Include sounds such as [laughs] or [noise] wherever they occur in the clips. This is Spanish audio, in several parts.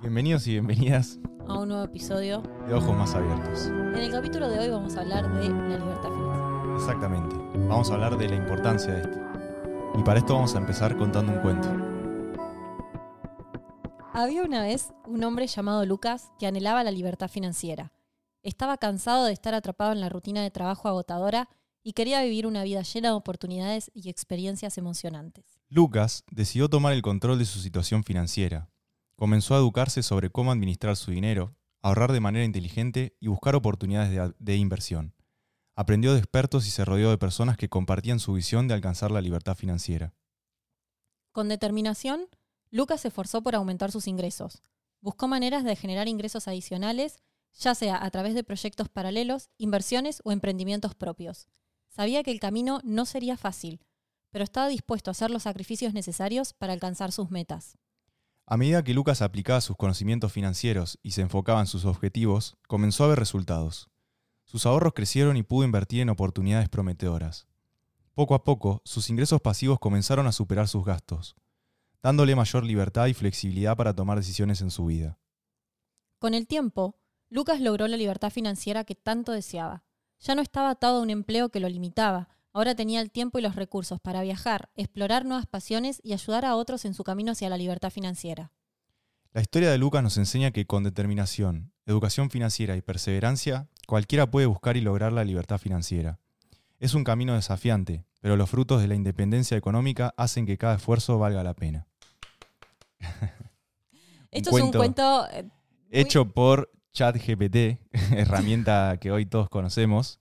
Bienvenidos y bienvenidas a un nuevo episodio. de Ojos Más Abiertos. En el capítulo de hoy vamos a hablar de la libertad financiera. Exactamente. Vamos a hablar de la importancia de esto. Y para esto vamos a empezar contando un cuento. Había una vez un hombre llamado Lucas que anhelaba la libertad financiera. Estaba cansado de estar atrapado en la rutina de trabajo agotadora y quería vivir una vida llena de oportunidades y experiencias emocionantes. Lucas decidió tomar el control de su situación financiera. Comenzó a educarse sobre cómo administrar su dinero, ahorrar de manera inteligente y buscar oportunidades de, inversión. Aprendió de expertos y se rodeó de personas que compartían su visión de alcanzar la libertad financiera. Con determinación, Lucas se esforzó por aumentar sus ingresos. Buscó maneras de generar ingresos adicionales, ya sea a través de proyectos paralelos, inversiones o emprendimientos propios. Sabía que el camino no sería fácil, pero estaba dispuesto a hacer los sacrificios necesarios para alcanzar sus metas. A medida que Lucas aplicaba sus conocimientos financieros y se enfocaba en sus objetivos, comenzó a ver resultados. Sus ahorros crecieron y pudo invertir en oportunidades prometedoras. Poco a poco, sus ingresos pasivos comenzaron a superar sus gastos, dándole mayor libertad y flexibilidad para tomar decisiones en su vida. Con el tiempo, Lucas logró la libertad financiera que tanto deseaba. Ya no estaba atado a un empleo que lo limitaba, ahora tenía el tiempo y los recursos para viajar, explorar nuevas pasiones y ayudar a otros en su camino hacia la libertad financiera. La historia de Lucas nos enseña que con determinación, educación financiera y perseverancia, cualquiera puede buscar y lograr la libertad financiera. Es un camino desafiante, pero los frutos de la independencia económica hacen que cada esfuerzo valga la pena. [laughs] Esto es un cuento eh, hecho por ChatGPT, [laughs] herramienta que hoy todos conocemos.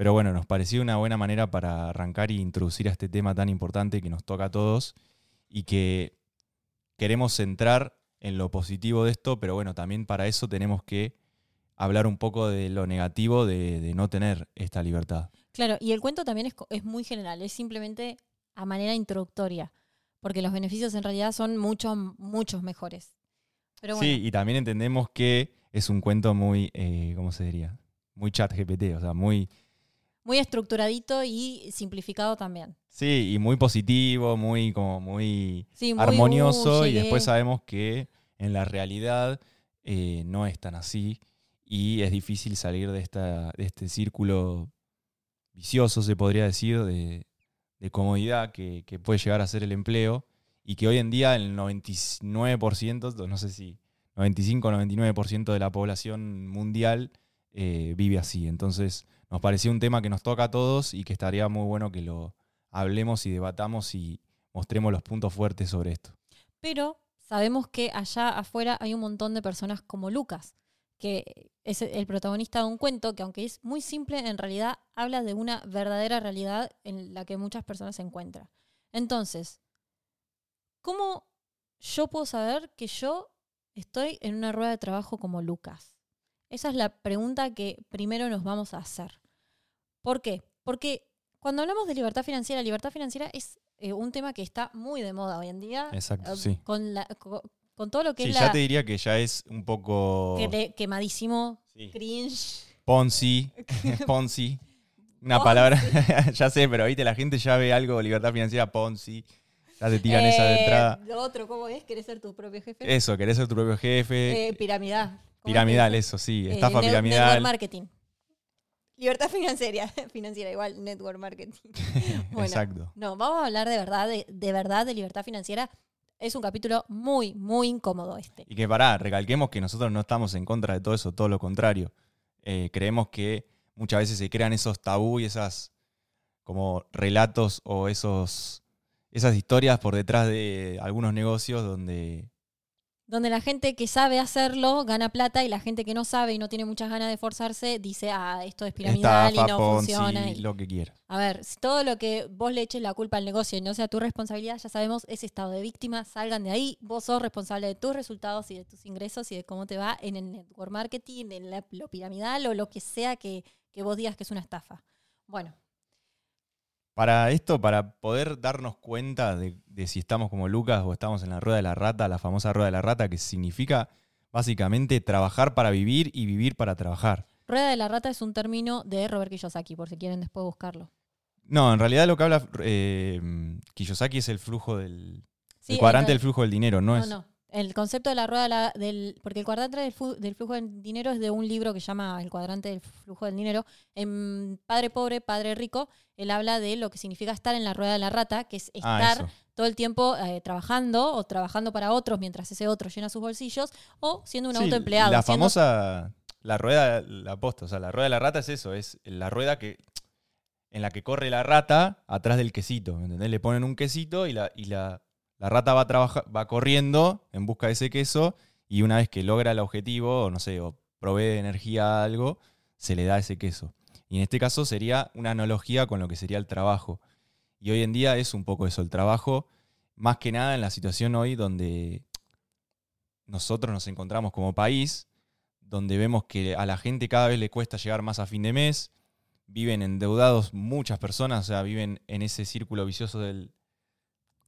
Pero bueno, nos pareció una buena manera para arrancar y introducir a este tema tan importante que nos toca a todos y que queremos centrar en lo positivo de esto, pero bueno, también para eso tenemos que hablar un poco de lo negativo de, de no tener esta libertad. Claro, y el cuento también es, es muy general, es simplemente a manera introductoria, porque los beneficios en realidad son muchos, muchos mejores. Pero bueno, Sí, y también entendemos que es un cuento muy, eh, ¿cómo se diría? Muy ChatGPT, o sea, muy... muy estructuradito y simplificado también. Sí, y muy positivo, muy como muy Sí, muy, armonioso uh, y después sabemos que en la realidad eh, no es tan así y es difícil salir de, esta, de este círculo vicioso, se podría decir, de, de comodidad que, que puede llegar a ser el empleo y que hoy en día el 99%, no sé si 95-99% de la población mundial eh, vive así. Entonces nos pareció un tema que nos toca a todos y que estaría muy bueno que lo hablemos y debatamos y mostremos los puntos fuertes sobre esto. Pero sabemos que allá afuera hay un montón de personas como Lucas, que es el protagonista de un cuento que aunque es muy simple, en realidad habla de una verdadera realidad en la que muchas personas se encuentran. Entonces, ¿cómo yo puedo saber que yo estoy en una rueda de trabajo como Lucas? Esa es la pregunta que primero nos vamos a hacer. ¿Por qué? Porque cuando hablamos de libertad financiera, libertad financiera es eh, un tema que está muy de moda hoy en día. Exacto, eh, sí. Con, la- co- con todo lo que Sí, es ya la te diría que ya es un poco quemadísimo, Sí. cringe. Ponzi, [laughs] Ponzi, una Ponzi. palabra, [laughs] ya sé, pero viste, la gente ya ve algo, libertad financiera, Ponzi, ya te tiran esa de Eh, entrada. Lo otro, ¿cómo es? ¿Querés ser tu propio jefe? Eso, querés ser tu propio jefe, Eh, piramidal. ¿Cómo piramidal, eso sí, estafa piramidal. Network marketing. Libertad financiera, [laughs] financiera igual, network marketing. [laughs] Bueno, Exacto. No, vamos a hablar de verdad, de, de verdad de libertad financiera. Es un capítulo muy, muy incómodo este. Y que pará, recalquemos que nosotros no estamos en contra de todo eso, todo lo contrario. Eh, creemos que muchas veces se crean esos tabú y esas como relatos o esos, esas historias por detrás de algunos negocios donde Donde la gente que sabe hacerlo gana plata y la gente que no sabe y no tiene muchas ganas de esforzarse dice, ah, esto es piramidal estafa, y no Ponzi, funciona. y- lo que quieras. A ver, si todo lo que vos le eches la culpa al negocio y no sea tu responsabilidad, ya sabemos, ese estado de víctima, salgan de ahí. Vos sos responsable de tus resultados y de tus ingresos y de cómo te va en el network marketing, en la- lo piramidal o lo que sea que, que vos digas que es una estafa. Bueno, Para esto, para poder darnos cuenta de, de si estamos como Lucas o estamos en la rueda de la rata, la famosa rueda de la rata, que significa básicamente trabajar para vivir y vivir para trabajar. rueda de la rata es un término de Robert Kiyosaki, por si quieren después buscarlo. No, en realidad lo que habla eh, Kiyosaki es el flujo del Sí, el cuadrante del flujo del dinero, no, No, es. no. El concepto de la rueda de la- del. Porque el cuadrante del, del flujo del dinero es de un libro que se llama El cuadrante del flujo del dinero. En Padre Pobre, Padre Rico, él habla de lo que significa estar en la rueda de la rata, que es Ah, estar todo el tiempo eh, trabajando o trabajando para otros mientras ese otro llena sus bolsillos o siendo un Sí, autoempleado. La siendo- famosa, la rueda, la posta, o sea, la rueda de la rata es eso, es la rueda que en la que corre la rata atrás del quesito, ¿me entendés? Le ponen un quesito y la, y la, la rata va, va corriendo en busca de ese queso y una vez que logra el objetivo, o no sé, o provee energía a algo, se le da ese queso. Y en este caso sería una analogía con lo que sería el trabajo. Y hoy en día es un poco eso, el trabajo, más que nada en la situación hoy donde nosotros nos encontramos como país, donde vemos que a la gente cada vez le cuesta llegar más a fin de mes, viven endeudados muchas personas, o sea, viven en ese círculo vicioso del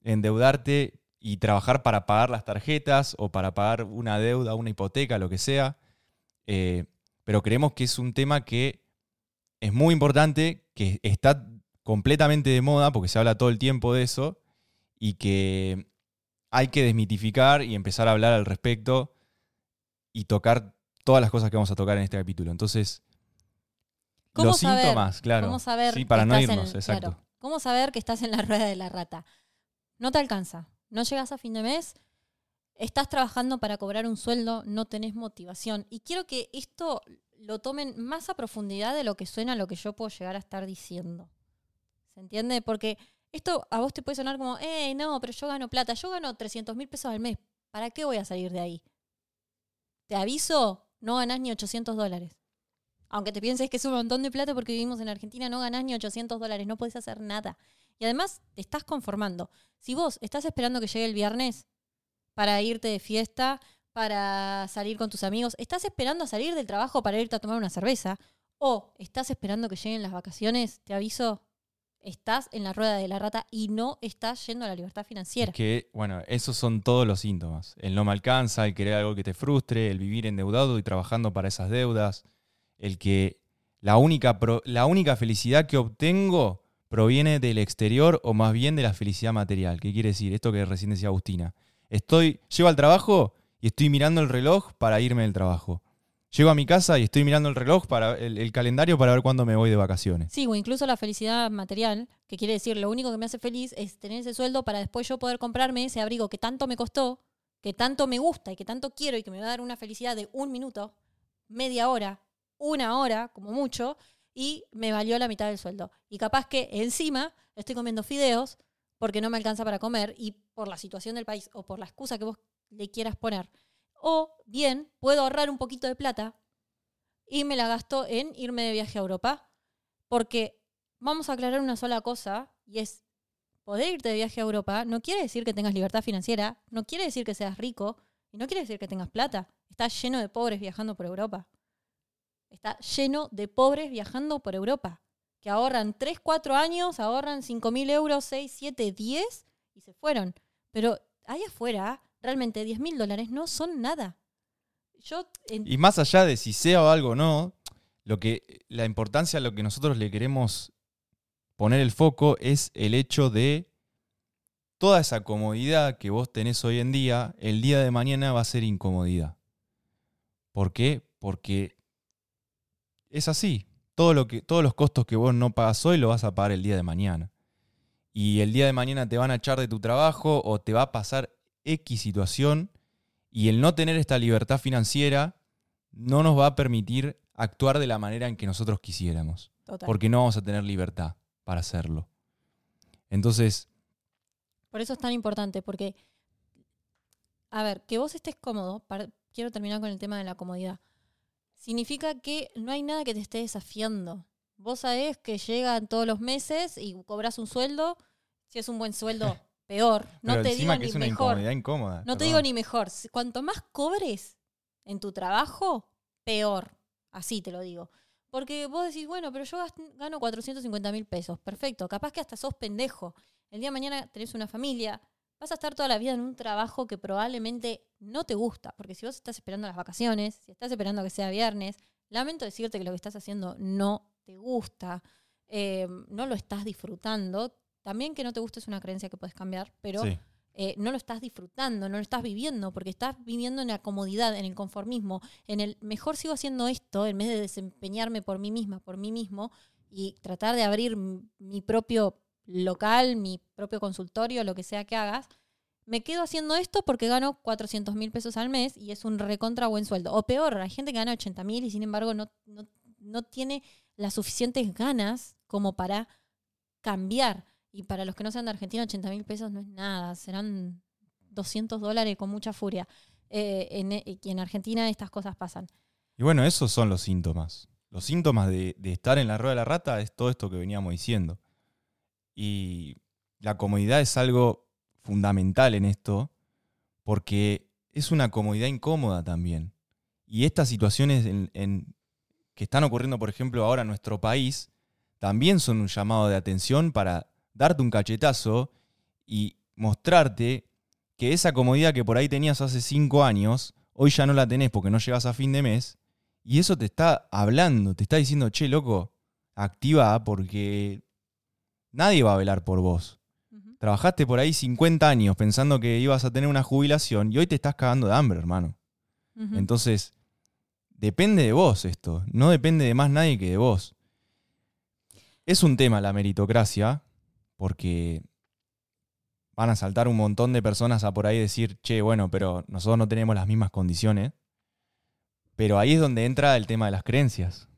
endeudarte y trabajar para pagar las tarjetas o para pagar una deuda, una hipoteca, lo que sea. Eh, pero creemos que es un tema que es muy importante, que está completamente de moda, porque se habla todo el tiempo de eso, y que hay que desmitificar y empezar a hablar al respecto y tocar todas las cosas que vamos a tocar en este capítulo. Entonces, ¿Cómo los saber? síntomas, claro. ¿Cómo saber sí, para no en- irnos, exacto. claro, ¿Cómo saber que estás en la rueda de la rata? No te alcanza. No llegas a fin de mes. Estás trabajando para cobrar un sueldo, no tenés motivación. Y quiero que esto lo tomen más a profundidad de lo que suena lo que yo puedo llegar a estar diciendo. ¿Se entiende? Porque esto a vos te puede sonar como, eh, no, pero yo gano plata. Yo gano 300 mil pesos al mes. ¿Para qué voy a salir de ahí? Te aviso, no ganás ni 800 dólares. Aunque te pienses que es un montón de plata porque vivimos en Argentina, no ganás ni 800 dólares, no podés hacer nada. Y además te estás conformando. Si vos estás esperando que llegue el viernes para irte de fiesta, para salir con tus amigos, estás esperando a salir del trabajo para irte a tomar una cerveza, o estás esperando que lleguen las vacaciones, te aviso, estás en la rueda de la rata y no estás yendo a la libertad financiera. Que, bueno, esos son todos los síntomas. El no me alcanza, el querer algo que te frustre, el vivir endeudado y trabajando para esas deudas, el que la única, pro- la única felicidad que obtengo proviene del exterior o más bien de la felicidad material. ¿Qué quiere decir? Esto que recién decía Agustina. Estoy, llego al trabajo y estoy mirando el reloj para irme del trabajo. Llego a mi casa y estoy mirando el reloj para el, el calendario para ver cuándo me voy de vacaciones. Sí, o incluso la felicidad material, que quiere decir lo único que me hace feliz es tener ese sueldo para después yo poder comprarme ese abrigo que tanto me costó, que tanto me gusta y que tanto quiero y que me va a dar una felicidad de un minuto, media hora, una hora, como mucho, y me valió la mitad del sueldo. Y capaz que encima estoy comiendo fideos porque no me alcanza para comer y por la situación del país o por la excusa que vos le quieras poner. O bien, puedo ahorrar un poquito de plata y me la gasto en irme de viaje a Europa. Porque vamos a aclarar una sola cosa y es poder irte de viaje a Europa no quiere decir que tengas libertad financiera, no quiere decir que seas rico y no quiere decir que tengas plata. Está lleno de pobres viajando por Europa. Está lleno de pobres viajando por Europa que ahorran 3, 4 años, ahorran 5 mil euros, 6, 7, 10 y se fueron. Pero ahí afuera, realmente 10 mil dólares no son nada. Yo Y más allá de si sea o algo o no, lo que, la importancia, lo que nosotros le queremos poner el foco es el hecho de toda esa comodidad que vos tenés hoy en día, el día de mañana va a ser incomodidad. ¿Por qué? Porque es así. Todo lo que, todos los costos que vos no pagas hoy lo vas a pagar el día de mañana. Y el día de mañana te van a echar de tu trabajo o te va a pasar X situación y el no tener esta libertad financiera no nos va a permitir actuar de la manera en que nosotros quisiéramos, total. porque no vamos a tener libertad para hacerlo. Entonces, Por eso es tan importante, porque, a ver, que vos estés cómodo, para- quiero terminar con el tema de la comodidad, significa que no hay nada que te esté desafiando. Vos sabés que llegan todos los meses y cobras un sueldo, si es un buen sueldo, [laughs] peor. No pero te digo que ni es una mejor. incomodidad incómoda. No te digo ni mejor. Cuanto más cobres en tu trabajo, peor. Así te lo digo. Porque vos decís, bueno, pero yo gano 450 mil pesos. Perfecto. Capaz que hasta sos pendejo. El día de mañana tenés una familia. Vas a estar toda la vida en un trabajo que probablemente no te gusta. Porque si vos estás esperando las vacaciones, si estás esperando que sea viernes, lamento decirte que lo que estás haciendo no te gusta. eh, no lo estás disfrutando. También que no te guste es una creencia que puedes cambiar, pero Sí. eh, no lo estás disfrutando, no lo estás viviendo, porque estás viviendo en la comodidad, en el conformismo, en el mejor sigo haciendo esto en vez de desempeñarme por mí misma, por mí mismo, y tratar de abrir mi propio local, mi propio consultorio, lo que sea que hagas, me quedo haciendo esto porque gano 400 mil pesos al mes y es un recontra buen sueldo. O peor, hay gente que gana 80 mil y sin embargo no, no, no tiene las suficientes ganas como para cambiar. Y para los que no sean de Argentina, 80 mil pesos no es nada, serán 200 dólares con mucha furia. Eh, en, y en Argentina estas cosas pasan. Y bueno, esos son los síntomas. Los síntomas de, de estar en la rueda de la rata es todo esto que veníamos diciendo. Y la comodidad es algo fundamental en esto porque es una comodidad incómoda también. Y estas situaciones en, que están ocurriendo, por ejemplo, ahora en nuestro país, también son un llamado de atención para darte un cachetazo y mostrarte que esa comodidad que por ahí tenías hace cinco años, hoy ya no la tenés porque no llegas a fin de mes. Y eso te está hablando, te está diciendo, che, loco, activa porque nadie va a velar por vos. Trabajaste por ahí 50 años pensando que ibas a tener una jubilación y hoy te estás cagando de hambre, hermano. Entonces, depende de vos esto, no depende de más nadie que de vos. Es un tema la meritocracia, porque van a saltar un montón de personas a por ahí decir, che, bueno, pero nosotros no tenemos las mismas condiciones. Pero ahí es donde entra el tema de las creencias.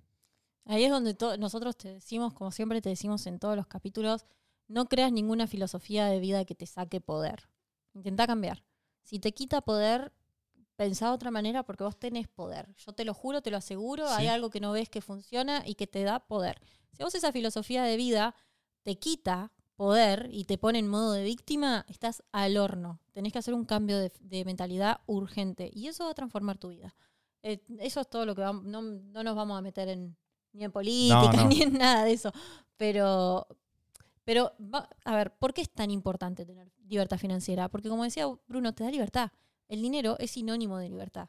Ahí es donde nosotros te decimos, como siempre te decimos en todos los capítulos, no creas ninguna filosofía de vida que te saque poder. Intenta cambiar. Si te quita poder, pensá de otra manera porque vos tenés poder. Yo te lo juro, te lo aseguro, hay algo que no ves que funciona y que te da poder. Si vos esa filosofía de vida te quita poder y te pone en modo de víctima, estás al horno. Tenés que hacer un cambio de, mentalidad urgente y eso va a transformar tu vida. Eh, eso es todo lo que vamos, no, no nos vamos a meter en, ni en política, [laughs] ni en nada de eso. Pero, pero a ver, ¿por qué es tan importante tener libertad financiera? Porque como decía Bruno, te da libertad. El dinero es sinónimo de libertad.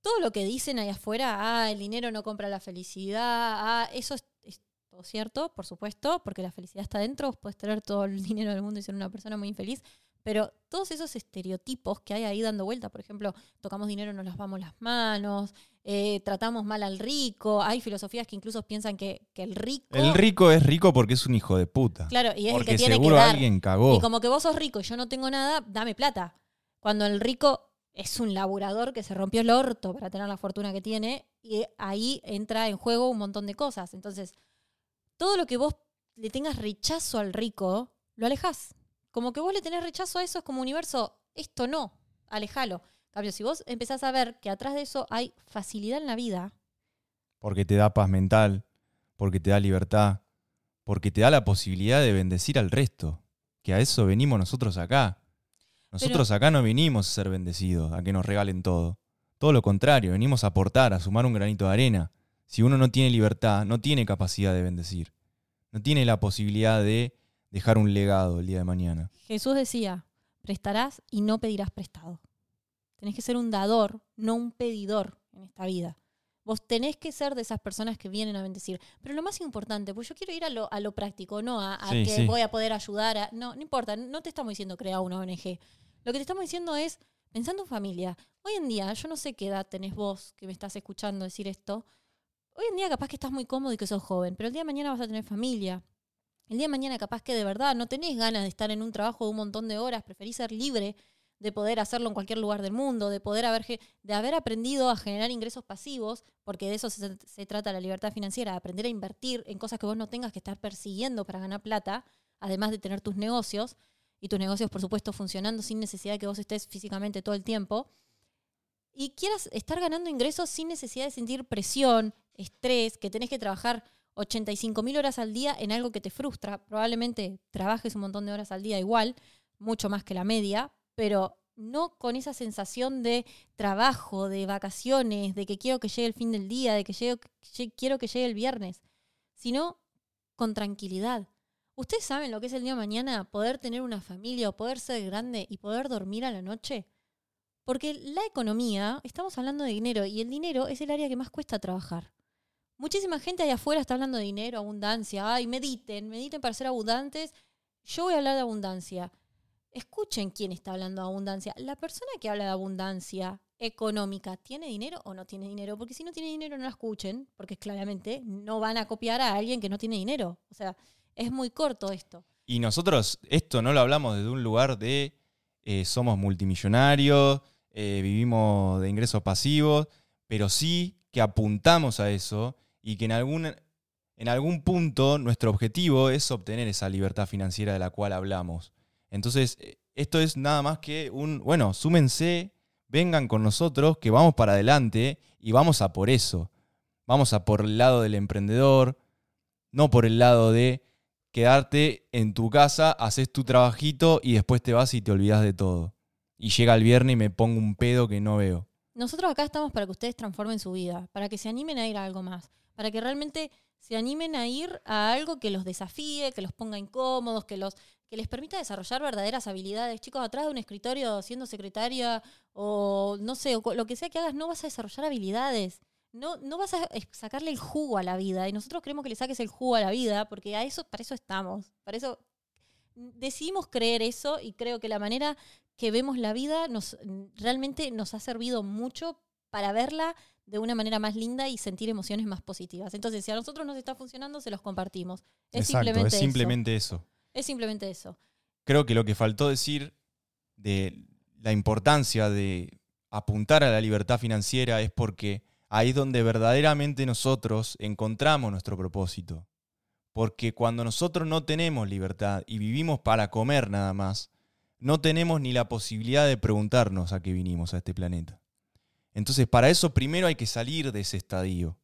Todo lo que dicen ahí afuera, ah, el dinero no compra la felicidad, ah, eso es, es todo cierto, por supuesto, porque la felicidad está dentro, puedes tener todo el [laughs] dinero del mundo y ser una persona muy infeliz, pero todos esos estereotipos que hay ahí dando vuelta, por ejemplo, tocamos dinero, nos lavamos las manos, eh, tratamos mal al rico, hay filosofías que incluso piensan que, el rico... El rico es rico porque es un hijo de puta. Claro, y es el que tiene seguro que dar. alguien cagó. Y como que vos sos rico y yo no tengo nada, dame plata. Cuando el rico es un laburador que se rompió el orto para tener la fortuna que tiene, y ahí entra en juego un montón de cosas. Entonces, todo lo que vos le tengas rechazo al rico, lo alejas. Como que vos le tenés rechazo a eso, es como universo, esto no, alejalo. Cambio, si vos empezás a ver que atrás de eso hay facilidad en la vida. Porque te da paz mental, porque te da libertad, porque te da la posibilidad de bendecir al resto. Que a eso venimos nosotros acá. Nosotros acá no vinimos a ser bendecidos, a que nos regalen todo. Todo lo contrario, venimos a aportar, a sumar un granito de arena. Si uno no tiene libertad, no tiene capacidad de bendecir. No tiene la posibilidad de dejar un legado el día de mañana. Jesús decía, prestarás y no pedirás prestado. Tenés que ser un dador, no un pedidor en esta vida. Vos tenés que ser de esas personas que vienen a bendecir. Pero lo más importante, pues yo quiero ir a lo, a lo práctico, no a, que voy a poder ayudar a... No, no importa, no te estamos diciendo crear una ONG. Lo que te estamos diciendo es, pensando en familia, hoy en día, yo no sé qué edad tenés vos que me estás escuchando decir esto, hoy en día capaz que estás muy cómodo y que sos joven, pero el día de mañana vas a tener familia, el día de mañana capaz que de verdad no tenés ganas de estar en un trabajo de un montón de horas, preferís ser libre de poder hacerlo en cualquier lugar del mundo, de poder haber, de haber aprendido a generar ingresos pasivos, porque de eso se, trata la libertad financiera, de aprender a invertir en cosas que vos no tengas que estar persiguiendo para ganar plata, además de tener tus negocios, y tus negocios, por supuesto, funcionando sin necesidad de que vos estés físicamente todo el tiempo, y quieras estar ganando ingresos sin necesidad de sentir presión, estrés, que tenés que trabajar 85 mil horas al día en algo que te frustra. Probablemente trabajes un montón de horas al día igual, mucho más que la media, pero no con esa sensación de trabajo, de vacaciones, de que quiero que llegue el fin del día, de que quiero que llegue el viernes, sino con tranquilidad. ¿Ustedes saben lo que es el día de mañana poder tener una familia o poder ser grande y poder dormir a la noche? Porque la economía, estamos hablando de dinero y el dinero es el área que más cuesta trabajar. Muchísima gente allá afuera está hablando de dinero, abundancia. Ay, mediten, mediten para ser abundantes. Yo voy a hablar de abundancia. escuchen quién está hablando de abundancia. La persona que habla de abundancia económica, ¿tiene dinero o no tiene dinero? Porque si no tiene dinero, no la escuchen, porque claramente no van a copiar a alguien que no tiene dinero. O sea, es muy corto esto. Y nosotros esto no lo hablamos desde un lugar de eh, somos multimillonarios, eh, vivimos de ingresos pasivos, pero sí que apuntamos a eso y que en algún, en algún punto nuestro objetivo es obtener esa libertad financiera de la cual hablamos. Entonces, eh, esto es nada más que un, bueno, súmense, vengan con nosotros, que vamos para adelante y vamos a por eso. Vamos a por el lado del emprendedor, no por el lado de quedarte en tu casa, haces tu trabajito y después te vas y te olvidas de todo. Y llega el viernes y me pongo un pedo que no veo. Nosotros acá estamos para que ustedes transformen su vida, para que se animen a ir a algo más, para que realmente se animen a ir a algo que los desafíe, que los ponga incómodos, que los que les permita desarrollar verdaderas habilidades. Chicos, atrás de un escritorio siendo secretaria o no sé, o lo que sea que hagas, no vas a desarrollar habilidades. No, no vas a sacarle el jugo a la vida. Y nosotros queremos que le saques el jugo a la vida, porque a eso, para eso estamos. Para eso decidimos creer eso y creo que la manera que vemos la vida nos realmente nos ha servido mucho para verla de una manera más linda y sentir emociones más positivas. Entonces, si a nosotros nos está funcionando, se los compartimos. Es simplemente, es simplemente eso. Es simplemente eso. Creo que lo que faltó decir de la importancia de apuntar a la libertad financiera es porque ahí es donde verdaderamente nosotros encontramos nuestro propósito. Porque cuando nosotros no tenemos libertad y vivimos para comer nada más, no tenemos ni la posibilidad de preguntarnos a qué vinimos a este planeta. Entonces, para eso primero hay que salir de ese estadio,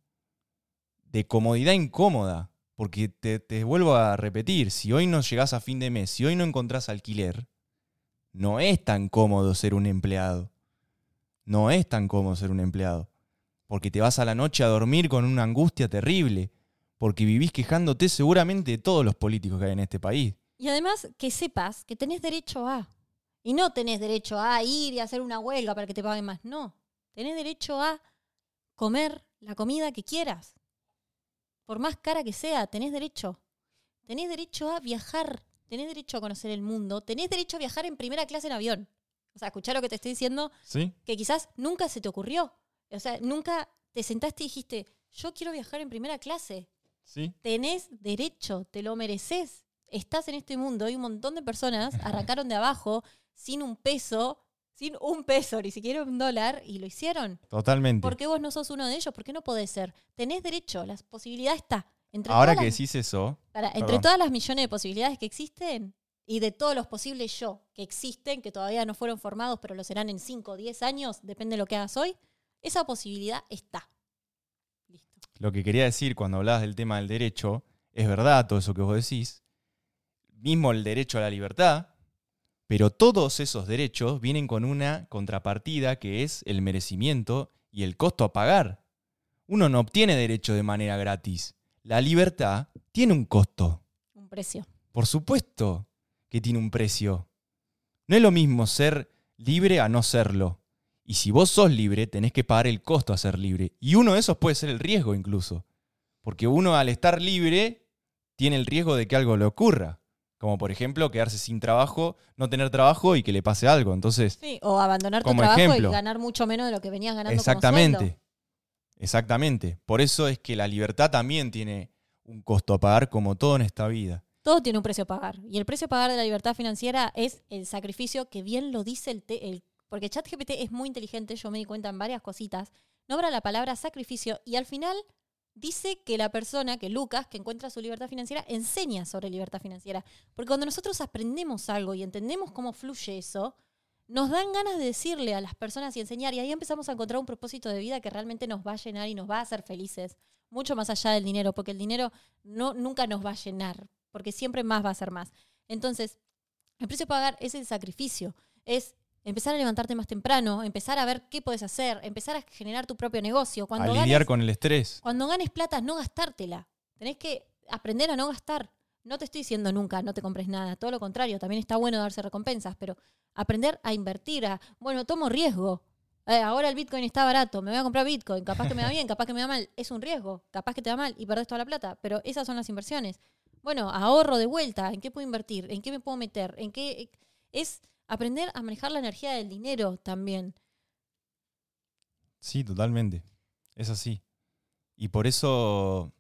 de comodidad incómoda, porque te, vuelvo a repetir, si hoy no llegás a fin de mes, si hoy no encontrás alquiler, no es tan cómodo ser un empleado. No es tan cómodo ser un empleado. Porque te vas a la noche a dormir con una angustia terrible. Porque vivís quejándote seguramente de todos los políticos que hay en este país. Y además que sepas que tenés derecho a. Y no tenés derecho a ir y hacer una huelga para que te paguen más. No. Tenés derecho a comer la comida que quieras por más cara que sea, tenés derecho. Tenés derecho a viajar, tenés derecho a conocer el mundo, tenés derecho a viajar en primera clase en avión. O sea, escuchar lo que te estoy diciendo, ¿Sí? que quizás nunca se te ocurrió. O sea, nunca te sentaste y dijiste, yo quiero viajar en primera clase. ¿Sí? Tenés derecho, te lo mereces. Estás en este mundo y un montón de personas [laughs] arrancaron de abajo sin un peso sin un peso, ni siquiera un dólar, y lo hicieron. Totalmente. ¿Por qué vos no sos uno de ellos? ¿Por qué no podés ser? Tenés derecho, la posibilidad está. Entre Ahora que decís eso. entre todas las millones de posibilidades que existen y de todos los posibles yo que existen, que todavía no fueron formados, pero lo serán en 5 o 10 años, depende de lo que hagas hoy, esa posibilidad está. Listo. Lo que quería decir cuando hablabas del tema del derecho, es verdad todo eso que vos decís. Mismo el derecho a la libertad, pero todos esos derechos vienen con una contrapartida que es el merecimiento y el costo a pagar. Uno no obtiene derecho de manera gratis. La libertad tiene un costo. Un precio. Por supuesto que tiene un precio. No es lo mismo ser libre a no serlo. Y si vos sos libre, tenés que pagar el costo a ser libre. Y uno de esos puede ser el riesgo incluso. Porque uno al estar libre tiene el riesgo de que algo le ocurra. Como por ejemplo, quedarse sin trabajo, no tener trabajo y que le pase algo. Entonces, sí, o abandonar tu trabajo y ganar mucho menos de lo que venías ganando. Exactamente. Exactamente. Por eso es que la libertad también tiene un costo a pagar, como todo en esta vida. Todo tiene un precio a pagar. Y el precio a pagar de la libertad financiera es el sacrificio que bien lo dice el, el porque ChatGPT es muy inteligente, yo me di cuenta en varias cositas. Nombra la palabra sacrificio y al final dice que la persona, que Lucas, que encuentra su libertad financiera, enseña sobre libertad financiera. Porque cuando nosotros aprendemos algo y entendemos cómo fluye eso, nos dan ganas de decirle a las personas y enseñar. Y ahí empezamos a encontrar un propósito de vida que realmente nos va a llenar y nos va a hacer felices. Mucho más allá del dinero, porque el dinero no, nunca nos va a llenar, porque siempre más va a ser más. Entonces, el precio a pagar es el sacrificio, es empezar a levantarte más temprano, empezar a ver qué puedes hacer, empezar a generar tu propio negocio. Cuando a lidiar con el estrés. Cuando ganes plata, no gastártela. Tenés que aprender a no gastar. No te estoy diciendo nunca, no te compres nada. Todo lo contrario, también está bueno darse recompensas, pero aprender a invertir, a, bueno, tomo riesgo. Eh, ahora el Bitcoin está barato, me voy a comprar Bitcoin, capaz que me va bien, capaz que me va mal. Es un riesgo, capaz que te va mal y perdés toda la plata, pero esas son las inversiones. Bueno, ahorro de vuelta, ¿en qué puedo invertir? ¿En qué me puedo meter? ¿En qué es aprender a manejar la energía del dinero también. Sí, totalmente. Es así. Y por eso,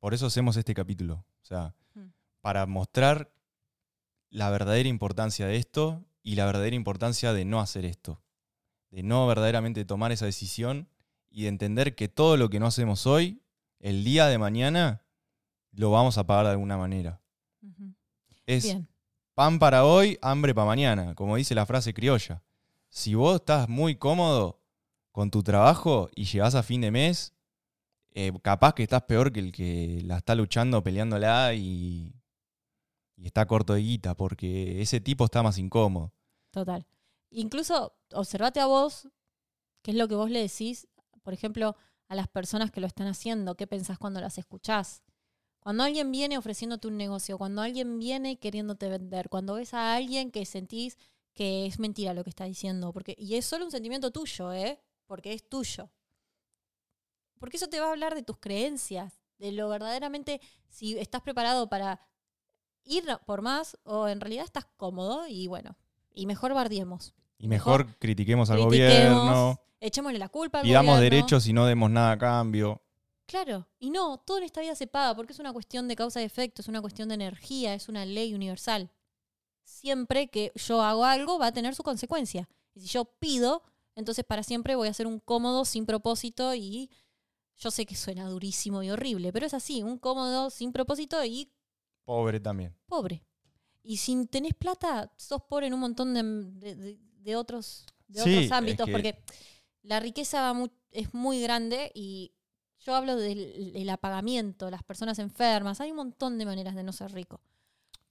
por eso hacemos este capítulo. O sea, Mm. para mostrar la verdadera importancia de esto y la verdadera importancia de no hacer esto. De no verdaderamente tomar esa decisión y de entender que todo lo que no hacemos hoy, el día de mañana, lo vamos a pagar de alguna manera. Es Bien. Pan para hoy, hambre para mañana, como dice la frase criolla. Si vos estás muy cómodo con tu trabajo y llegás a fin de mes, eh, capaz que estás peor que el que la está luchando, peleándola y, y está corto de guita, porque ese tipo está más incómodo. Total. Incluso observate a vos, qué es lo que vos le decís, por ejemplo, a las personas que lo están haciendo, qué pensás cuando las escuchás. Cuando alguien viene ofreciéndote un negocio, cuando alguien viene queriéndote vender, cuando ves a alguien que sentís que es mentira lo que está diciendo, porque, y es solo un sentimiento tuyo, ¿eh? Porque es tuyo. Porque eso te va a hablar de tus creencias, de lo verdaderamente, si estás preparado para ir por más o en realidad estás cómodo y bueno, y mejor bardiemos. Y mejor critiquemos al Critiquemos, gobierno, Echémosle la culpa al pidamos gobierno. derechos y no demos nada a cambio. Claro, y no, todo en esta vida se paga porque es una cuestión de causa y efecto, es una cuestión de energía, es una ley universal. Siempre que yo hago algo va a tener su consecuencia. Y si yo pido, entonces para siempre voy a ser un cómodo sin propósito y yo sé que suena durísimo y horrible, pero es así, un cómodo sin propósito y Pobre también. pobre. Y si tenés plata, sos pobre en un montón de, de- de- otros, de Sí, otros es ámbitos, que- porque la riqueza va es muy grande y yo hablo del el apagamiento, las personas enfermas, hay un montón de maneras de no ser rico.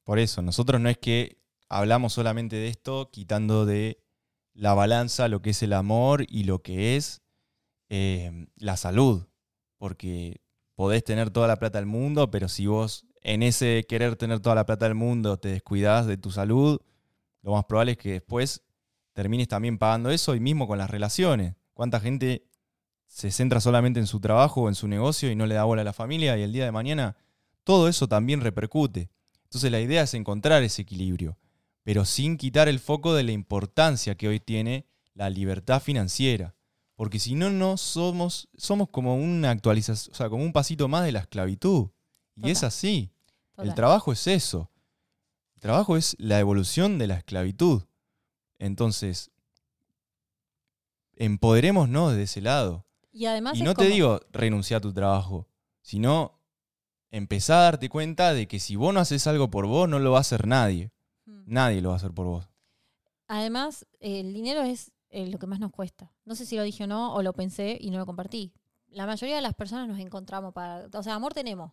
Por eso, nosotros no es que hablamos solamente de esto, quitando de la balanza lo que es el amor y lo que es eh, la salud. Porque podés tener toda la plata del mundo, pero si vos en ese querer tener toda la plata del mundo te descuidás de tu salud, lo más probable es que después termines también pagando eso y mismo con las relaciones. ¿Cuánta gente se centra solamente en su trabajo o en su negocio y no le da bola a la familia y el día de mañana todo eso también repercute? Entonces la idea es encontrar ese equilibrio, pero sin quitar el foco de la importancia que hoy tiene la libertad financiera. Porque si no, no somos, somos como una actualización, o sea, como un pasito más de la esclavitud. Y es Total. así. El trabajo es eso. El trabajo es la evolución de la esclavitud. Entonces, empoderémonos de ese lado. Y además Y es no te digo renunciar a tu trabajo, sino empezar a darte cuenta de que si vos no haces algo por vos, no lo va a hacer nadie. Mm. Nadie lo va a hacer por vos. Además, el dinero es eh, lo que más nos cuesta. No sé si lo dije o no, o lo pensé y no lo compartí. La mayoría de las personas nos encontramos para... O sea, amor tenemos.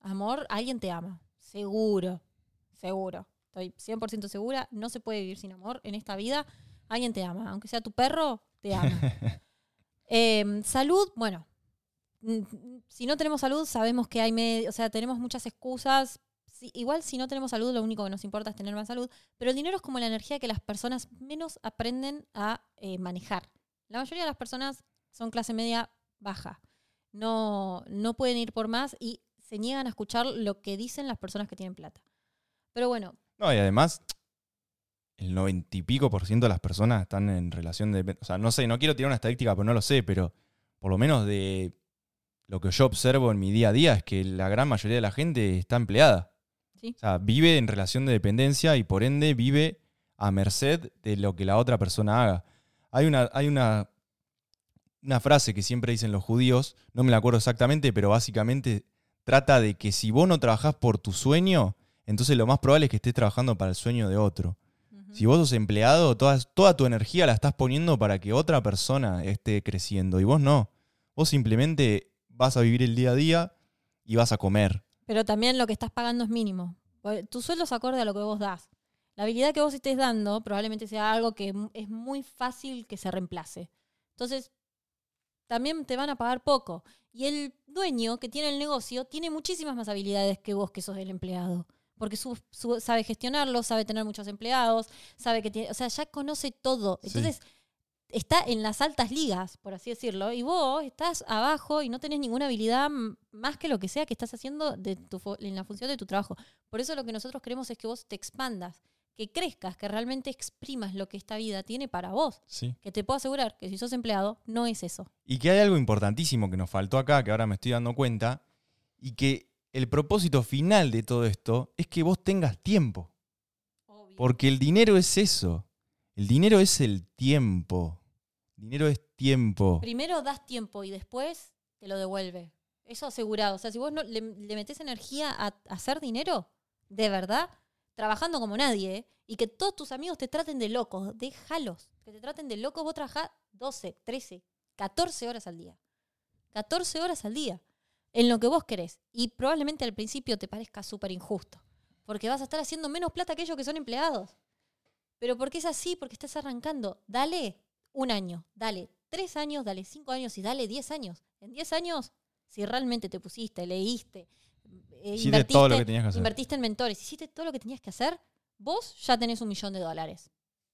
Amor, alguien te ama. Seguro. Seguro. Estoy 100% segura. No se puede vivir sin amor en esta vida. Alguien te ama. Aunque sea tu perro, te ama. [laughs] Eh, salud, bueno. Si no tenemos salud, sabemos que hay... med- o sea, tenemos muchas excusas. Igual si no tenemos salud, lo único que nos importa es tener más salud. Pero el dinero es como la energía que las personas menos aprenden a eh, manejar. La mayoría de las personas son clase media baja. No, no pueden ir por más y se niegan a escuchar lo que dicen las personas que tienen plata. Pero bueno, No, y además, el noventa y pico por ciento de las personas están en relación de... O sea, no sé, no quiero tirar una estadística, pero no lo sé, pero por lo menos de lo que yo observo en mi día a día es que la gran mayoría de la gente está empleada. Sí. O sea, vive en relación de dependencia y por ende vive a merced de lo que la otra persona haga. Hay una, hay una, una frase que siempre dicen los judíos, no me la acuerdo exactamente, pero básicamente trata de que si vos no trabajás por tu sueño, entonces lo más probable es que estés trabajando para el sueño de otro. Si vos sos empleado, toda, toda tu energía la estás poniendo para que otra persona esté creciendo y vos no. Vos simplemente vas a vivir el día a día y vas a comer. pero también lo que estás pagando es mínimo. Porque Tu sueldo es acorde a lo que vos das. La habilidad que vos estés dando probablemente sea algo que es muy fácil que se reemplace. Entonces, también te van a pagar poco. Y el dueño que tiene el negocio tiene muchísimas más habilidades que vos que sos el empleado. Porque su- su- sabe gestionarlo, sabe tener muchos empleados, sabe que tiene, o sea, ya conoce todo. Sí. Entonces, está en las altas ligas, por así decirlo, y vos estás abajo y no tenés ninguna habilidad más que lo que sea que estás haciendo de tu fu- en la función de tu trabajo. Por eso lo que nosotros queremos es que vos te expandas, que crezcas, que realmente exprimas lo que esta vida tiene para vos. Sí. Que te puedo asegurar que si sos empleado, no es eso. Y que hay algo importantísimo que nos faltó acá, que ahora me estoy dando cuenta, y que el propósito final de todo esto es que vos tengas tiempo. Porque el dinero es eso. El dinero es el tiempo. Dinero es tiempo. Primero das tiempo y después te lo devuelve. Eso asegurado. O sea, si vos no, le, le metés energía a, a hacer dinero, de verdad, trabajando como nadie, ¿eh? y que todos tus amigos te traten de locos, déjalos. Que te traten de locos, vos trabajás 12, 13, 14 horas al día. 14 horas al día. En lo que vos querés. Y probablemente al principio te parezca súper injusto. Porque vas a estar haciendo menos plata que ellos que son empleados. Pero porque es así, porque estás arrancando. Dale un año, dale tres años, dale cinco años y dale diez años. En diez años, si realmente te pusiste, leíste, eh, Hiciste todo lo que tenías que hacer. invertiste en mentores, hiciste todo lo que tenías que hacer, vos ya tenés un millón de dólares.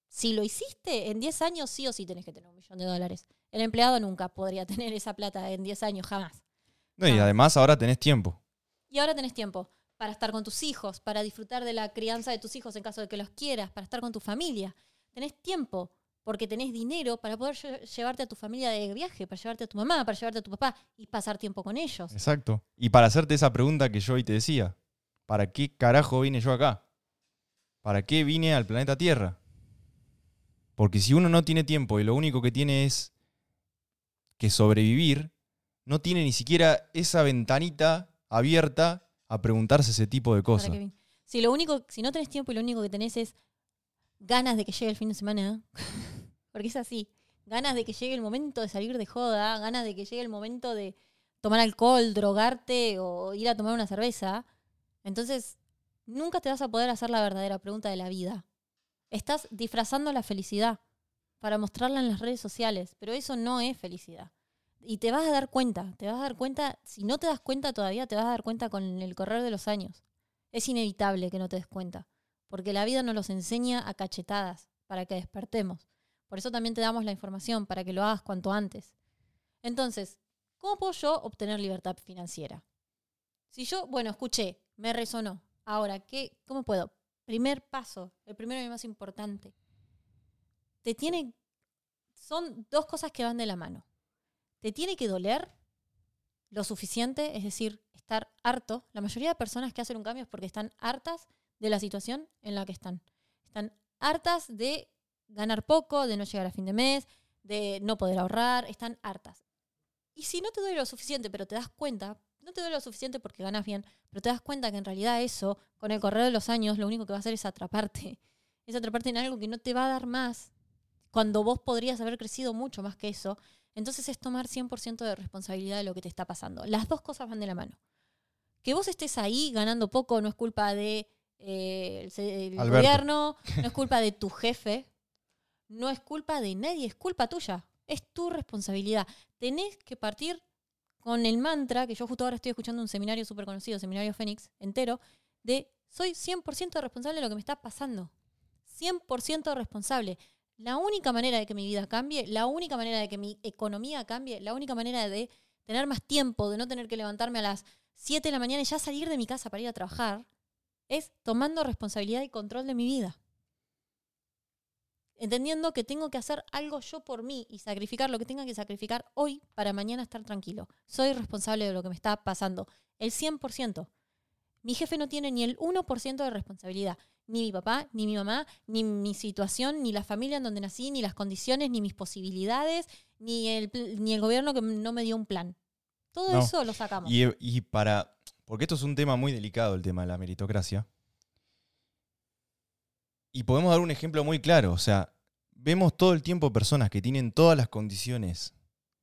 Si lo hiciste, en 10 años sí o sí tenés que tener un millón de dólares. El empleado nunca podría [laughs] tener esa plata en 10 años, jamás. No, y Ah. además ahora tenés tiempo. Y ahora tenés tiempo para estar con tus hijos, para disfrutar de la crianza de tus hijos en caso de que los quieras, para estar con tu familia. Tenés tiempo porque tenés dinero para poder lle- llevarte a tu familia de viaje, para llevarte a tu mamá, para llevarte a tu papá y pasar tiempo con ellos. Exacto. Y para hacerte esa pregunta que yo hoy te decía, ¿para qué carajo vine yo acá? ¿Para qué vine al planeta Tierra? Porque si uno no tiene tiempo y lo único que tiene es que sobrevivir, no tiene ni siquiera esa ventanita abierta a preguntarse ese tipo de cosas. si lo único, si no tenés tiempo y lo único que tenés es ganas de que llegue el fin de semana, [laughs] porque es así, ganas de que llegue el momento de salir de joda, ganas de que llegue el momento de tomar alcohol, drogarte o ir a tomar una cerveza, entonces nunca te vas a poder hacer la verdadera pregunta de la vida. Estás disfrazando la felicidad para mostrarla en las redes sociales, pero eso no es felicidad. Y te vas a dar cuenta, te vas a dar cuenta, si no te das cuenta todavía, te vas a dar cuenta con el correr de los años. Es inevitable que no te des cuenta, porque la vida nos los enseña a cachetadas para que despertemos. Por eso también te damos la información, para que lo hagas cuanto antes. Entonces, ¿cómo puedo yo obtener libertad financiera? Si yo, bueno, escuché, me resonó. Ahora, ¿qué, ¿cómo puedo? Primer paso, el primero y más importante. Te tiene, son dos cosas que van de la mano. Te tiene que doler lo suficiente, es decir, estar harto. La mayoría de personas que hacen un cambio es porque están hartas de la situación en la que están. Están hartas de ganar poco, de no llegar a fin de mes, de no poder ahorrar, están hartas. Y si no te duele lo suficiente, pero te das cuenta, no te duele lo suficiente porque ganas bien, pero te das cuenta que en realidad eso, con el correr de los años, lo único que va a hacer es atraparte. Es atraparte en algo que no te va a dar más, cuando vos podrías haber crecido mucho más que eso. Entonces es tomar 100% de responsabilidad de lo que te está pasando. Las dos cosas van de la mano. Que vos estés ahí ganando poco no es culpa de eh, el, gobierno, no es culpa de tu jefe, no es culpa de nadie, es culpa tuya. Es tu responsabilidad. Tenés que partir con el mantra, que yo justo ahora estoy escuchando un seminario súper conocido, Seminario Fénix, entero, de soy 100% responsable de lo que me está pasando. 100% responsable. La única manera de que mi vida cambie, la única manera de que mi economía cambie, la única manera de tener más tiempo, de no tener que levantarme a las 7 de la mañana y ya salir de mi casa para ir a trabajar, es tomando responsabilidad y control de mi vida. Entendiendo que tengo que hacer algo yo por mí y sacrificar lo que tenga que sacrificar hoy para mañana estar tranquilo. Soy responsable de lo que me está pasando. El 100%. Mi jefe no tiene ni el 1% de responsabilidad. Ni mi papá, ni mi mamá, ni mi situación, ni la familia en donde nací, ni las condiciones, ni mis posibilidades, ni el, ni el gobierno que no me dio un plan. Todo No. eso lo sacamos. Y, y para. Porque esto es un tema muy delicado, el tema de la meritocracia. Y podemos dar un ejemplo muy claro. O sea, vemos todo el tiempo personas que tienen todas las condiciones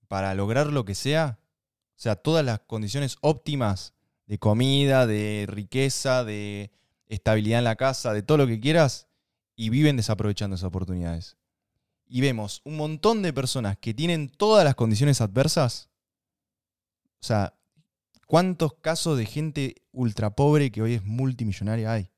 para lograr lo que sea. O sea, todas las condiciones óptimas de comida, de riqueza, de estabilidad en la casa, de todo lo que quieras. Y viven desaprovechando esas oportunidades. Y vemos un montón de personas que tienen todas las condiciones adversas. O sea, ¿Cuántos casos de gente ultra pobre que hoy es multimillonaria hay?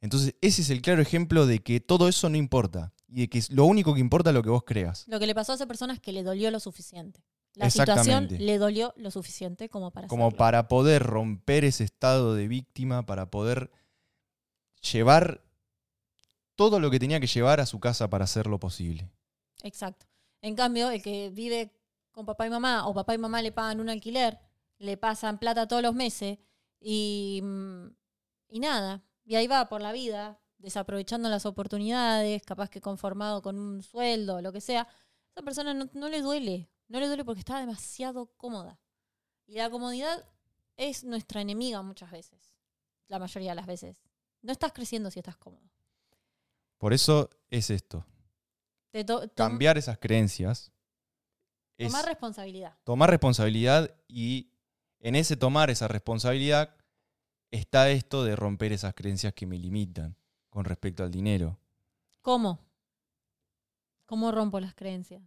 Entonces, ese es el claro ejemplo de que todo eso no importa. Y de que lo único que importa es lo que vos creas. Lo que le pasó a esa persona es que le dolió lo suficiente. La situación le dolió lo suficiente como para Como hacerlo. para poder romper ese estado de víctima, para poder llevar todo lo que tenía que llevar a su casa para hacerlo posible. Exacto. En cambio, el que vive con papá y mamá, o papá y mamá le pagan un alquiler, le pasan plata todos los meses, y, mm, y nada, y ahí va por la vida, desaprovechando las oportunidades, capaz que conformado con un sueldo, lo que sea, esa persona no, no le duele, no le duele porque está demasiado cómoda. Y la comodidad es nuestra enemiga muchas veces, la mayoría de las veces. No estás creciendo si estás cómodo. Por eso es esto. Cambiar esas creencias es tomar responsabilidad. tomar responsabilidad y en ese tomar esa responsabilidad está esto de romper esas creencias que me limitan con respecto al dinero. ¿Cómo? ¿Cómo rompo las creencias?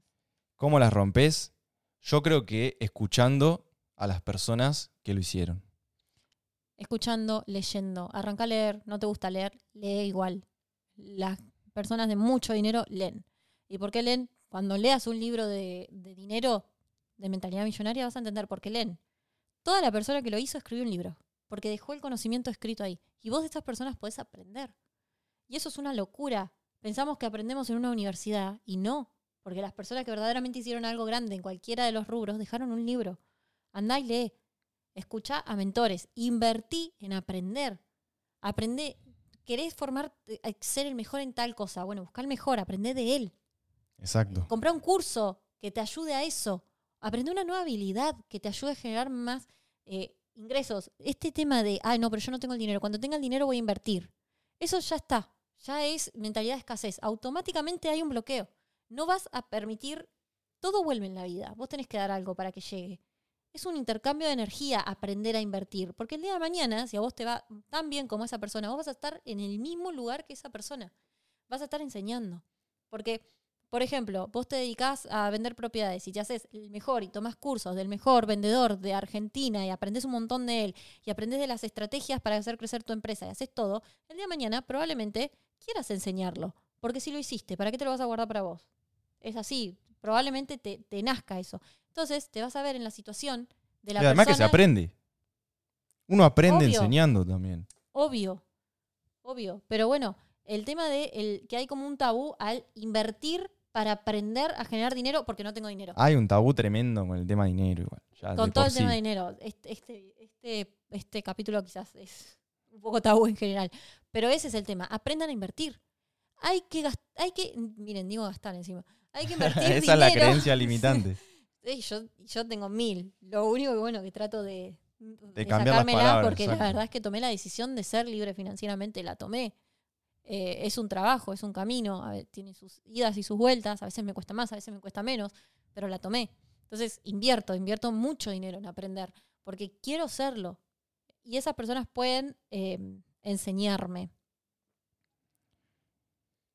¿Cómo las rompes? Yo creo que escuchando a las personas que lo hicieron. Escuchando, leyendo. Arranca a leer, no te gusta leer, lee igual. Las personas de mucho dinero leen. ¿Y por qué leen? Cuando leas un libro de, de dinero, de mentalidad millonaria, vas a entender por qué leen. Toda la persona que lo hizo escribió un libro, porque dejó el conocimiento escrito ahí. Y vos de estas personas podés aprender. Y eso es una locura. Pensamos que aprendemos en una universidad y no, porque las personas que verdaderamente hicieron algo grande en cualquiera de los rubros dejaron un libro. Andá y lee. Escucha a mentores. Invertí en aprender. Aprende. ¿Querés formar, eh, ser el mejor en tal cosa? Bueno, busca el mejor, aprende de él. Exacto. Comprá un curso que te ayude a eso. Aprende una nueva habilidad que te ayude a generar más eh, ingresos. Este tema de, ay, no, pero yo no tengo el dinero. Cuando tenga el dinero voy a invertir. Eso ya está. Ya es mentalidad de escasez. Automáticamente hay un bloqueo. No vas a permitir. Todo vuelve en la vida. Vos tenés que dar algo para que llegue. Es un intercambio de energía aprender a invertir. Porque el día de mañana, si a vos te va tan bien como esa persona, vos vas a estar en el mismo lugar que esa persona. Vas a estar enseñando. Porque por ejemplo, vos te dedicás a vender propiedades y te haces el mejor y tomás cursos del mejor vendedor de Argentina y aprendés un montón de él y aprendés de las estrategias para hacer crecer tu empresa y haces todo, el día de mañana probablemente quieras enseñarlo. Porque si lo hiciste, ¿para qué te lo vas a guardar para vos? Es así, probablemente te, te nazca eso. Entonces te vas a ver en la situación de la y además que se aprende. Uno aprende Obvio. enseñando también. Obvio, obvio. Pero bueno, el tema de el, que hay como un tabú al invertir para aprender a generar dinero porque no tengo dinero. Hay un tabú tremendo con el tema de dinero igual. ya Con todo el tema de dinero. Este, este, este, este capítulo quizás es un poco tabú en general. Pero ese es el tema. Aprendan a invertir. Hay que gastar, hay que, miren, digo gastar encima. Hay que invertir [laughs] Esa dinero. es la creencia [laughs] limitante. Sí, yo, yo tengo mil. Lo único que bueno que trato de, de cambiar las sacármela palabras, porque la verdad es que tomé la decisión de ser libre financieramente, la tomé. Eh, es un trabajo, es un camino, a ver, tiene sus idas y sus vueltas, a veces me cuesta más, a veces me cuesta menos, pero la tomé. Entonces invierto, invierto mucho dinero en aprender, porque quiero serlo. Y esas personas pueden eh, enseñarme.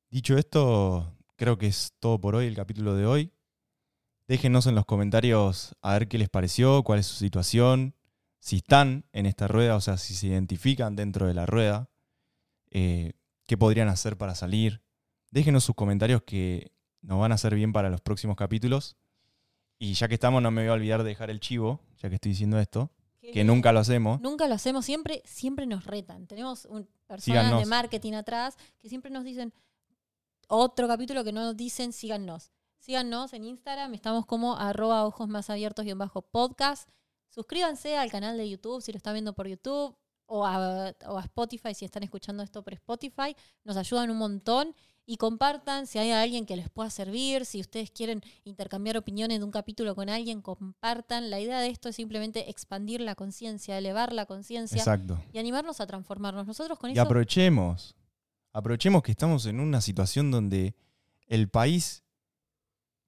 Dicho esto, creo que es todo por hoy el capítulo de hoy. Déjenos en los comentarios a ver qué les pareció, cuál es su situación, si están en esta rueda, o sea, si se identifican dentro de la rueda, eh, qué podrían hacer para salir. Déjenos sus comentarios que nos van a hacer bien para los próximos capítulos. Y ya que estamos, no me voy a olvidar de dejar el chivo, ya que estoy diciendo esto, que nunca lo hacemos. Nunca lo hacemos, siempre, siempre nos retan. Tenemos un- personas Síganos. de marketing atrás que siempre nos dicen otro capítulo que no nos dicen, síganos. Síganos en Instagram, estamos como arroba ojos más abiertos y bajo podcast. Suscríbanse al canal de YouTube si lo están viendo por YouTube o a, o a Spotify si están escuchando esto por Spotify. Nos ayudan un montón y compartan si hay alguien que les pueda servir, si ustedes quieren intercambiar opiniones de un capítulo con alguien, compartan. La idea de esto es simplemente expandir la conciencia, elevar la conciencia Exacto. y animarnos a transformarnos. Nosotros con Y eso aprovechemos, aprovechemos que estamos en una situación donde el país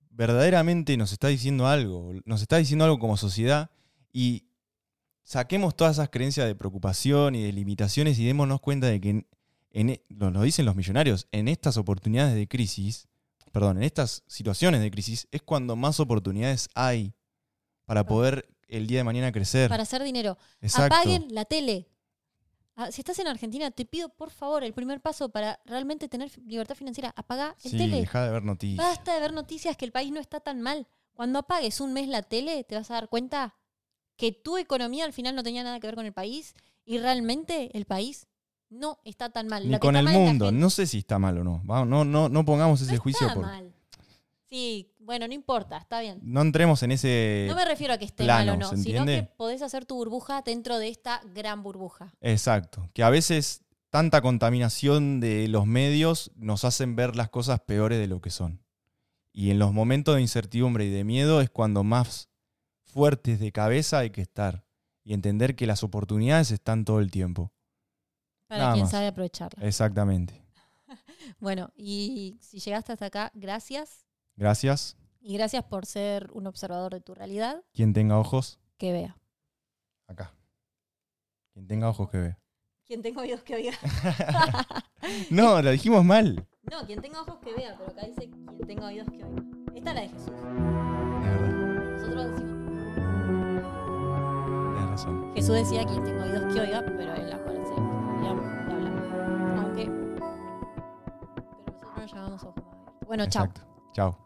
verdaderamente nos está diciendo algo, nos está diciendo algo como sociedad y saquemos todas esas creencias de preocupación y de limitaciones y démonos cuenta de que, en, en e- lo, lo dicen los millonarios, en estas oportunidades de crisis, perdón, en estas situaciones de crisis es cuando más oportunidades hay para poder el día de mañana crecer. para hacer dinero. Exacto. Apaguen la tele. Ah, Si estás en Argentina, te pido por favor el primer paso para realmente tener libertad financiera. Apaga el Sí, tele. deja de ver noticias. Basta de ver noticias que el país no está tan mal. Cuando apagues un mes la tele, te vas a dar cuenta que tu economía al final no tenía nada que ver con el país y realmente el país no está tan mal. Ni que con el mundo. No sé si está mal o no. Vamos, no, no, no pongamos ese No juicio está por. mal. Sí, bueno, no importa, está bien. No entremos en ese. No me refiero a que esté plano, mal o no, ¿se sino que podés hacer tu burbuja dentro de esta gran burbuja. Exacto. Que a veces tanta contaminación de los medios nos hacen ver las cosas peores de lo que son. Y en los momentos de incertidumbre y de miedo es cuando más fuertes de cabeza hay que estar. Y entender que las oportunidades están todo el tiempo. Para Nada quien más. sabe aprovecharla. Exactamente. [laughs] Bueno, y si llegaste hasta acá, gracias. Gracias. Y gracias por ser un observador de tu realidad. Quien tenga ojos, Que vea. acá. Quien tenga ojos que vea. Quien tenga oídos que oiga. [laughs] No, lo dijimos mal. No, quien tenga ojos que vea, pero acá dice quien tenga oídos que oiga. Esta es la de Jesús. Es verdad. Nosotros decimos. Tienes razón. Jesús decía quien tenga oídos que oiga, pero él acuérdense, ya de hablar. Aunque. Pero nosotros nos llamamos ojos. Bueno, chao. Chao.